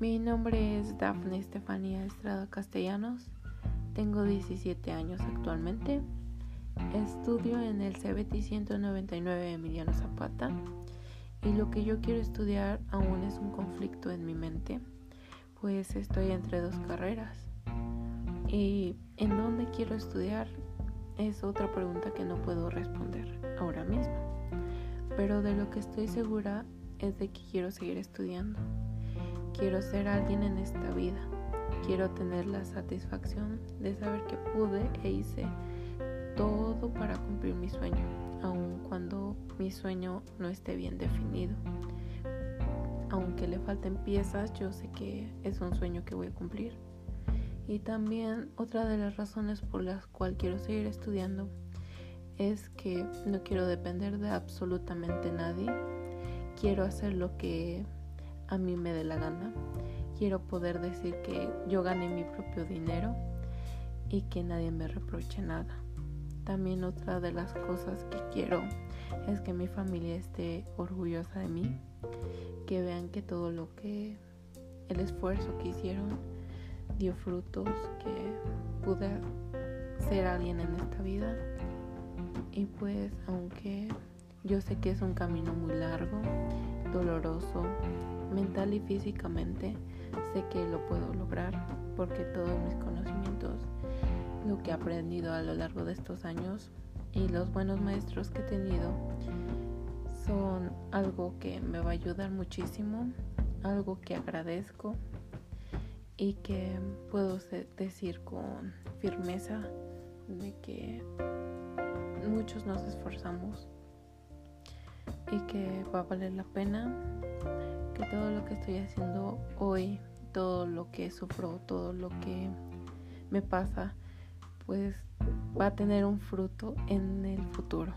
Mi nombre es Dafne Estefanía Estrada Castellanos. Tengo 17 años actualmente. Estudio en el CBT 199 Emiliano Zapata y lo que yo quiero estudiar aún es un conflicto en mi mente, pues estoy entre dos carreras. Y en dónde quiero estudiar es otra pregunta que no puedo responder ahora mismo. Pero de lo que estoy segura es de que quiero seguir estudiando. Quiero ser alguien en esta vida. Quiero tener la satisfacción de saber que pude e hice todo para cumplir mi sueño, aun cuando mi sueño no esté bien definido. Aunque le falten piezas, yo sé que es un sueño que voy a cumplir. Y también otra de las razones por las cuales quiero seguir estudiando es que no quiero depender de absolutamente nadie. Quiero hacer lo que a mí me dé la gana. Quiero poder decir que yo gané mi propio dinero y que nadie me reproche nada. También otra de las cosas que quiero es que mi familia esté orgullosa de mí, que vean que todo lo que el esfuerzo que hicieron dio frutos, que pude ser alguien en esta vida. Y pues aunque yo sé que es un camino muy largo, doloroso, mental y físicamente, sé que lo puedo lograr porque todos mis conocimientos, lo que he aprendido a lo largo de estos años y los buenos maestros que he tenido son algo que me va a ayudar muchísimo, algo que agradezco y que puedo decir con firmeza de que muchos nos esforzamos y que va a valer la pena que todo lo que estoy haciendo hoy, todo lo que sufro, todo lo que me pasa, pues va a tener un fruto en el futuro.